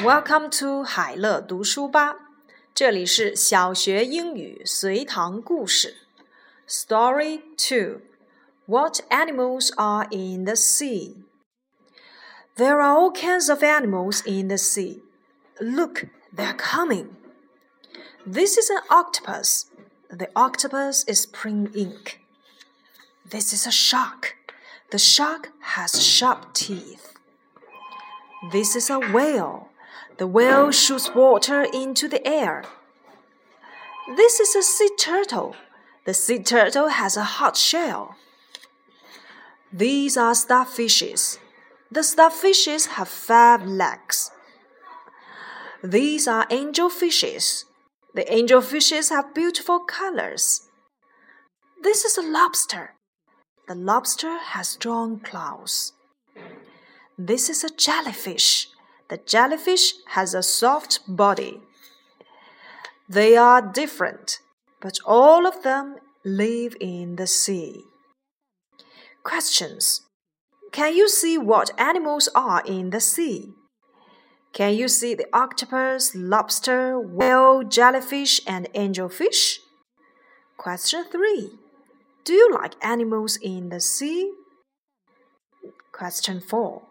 Welcome to 海乐读书吧，这里是小学英语随堂故事。Story two: What animals are in the sea? There are all kinds of animals in the sea. Look, they're coming. This is an octopus. The octopus is spring ink. This is a shark. The shark has sharp teeth. This is a whale. The whale shoots water into the air. This is a sea turtle. The sea turtle has a hard shell. These are starfishes. The starfishes have five legs. These are angelfishes. The angelfishes have beautiful colors. This is a lobster. The lobster has strong claws. This is a jellyfish. The jellyfish has a soft body. They are different, but all of them live in the sea. Questions Can you see what animals are in the sea? Can you see the octopus, lobster, whale, jellyfish, and angelfish? Question 3. Do you like animals in the sea? Question 4.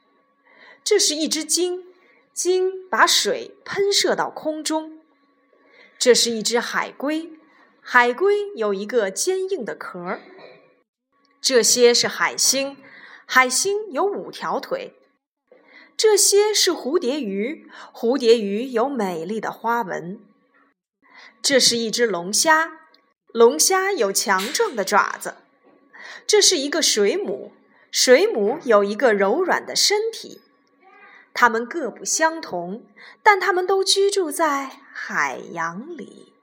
这是一只鲸，鲸把水喷射到空中。这是一只海龟，海龟有一个坚硬的壳。这些是海星，海星有五条腿。这些是蝴蝶鱼，蝴蝶鱼有美丽的花纹。这是一只龙虾，龙虾有强壮的爪子。这是一个水母，水母有一个柔软的身体。它们各不相同，但它们都居住在海洋里。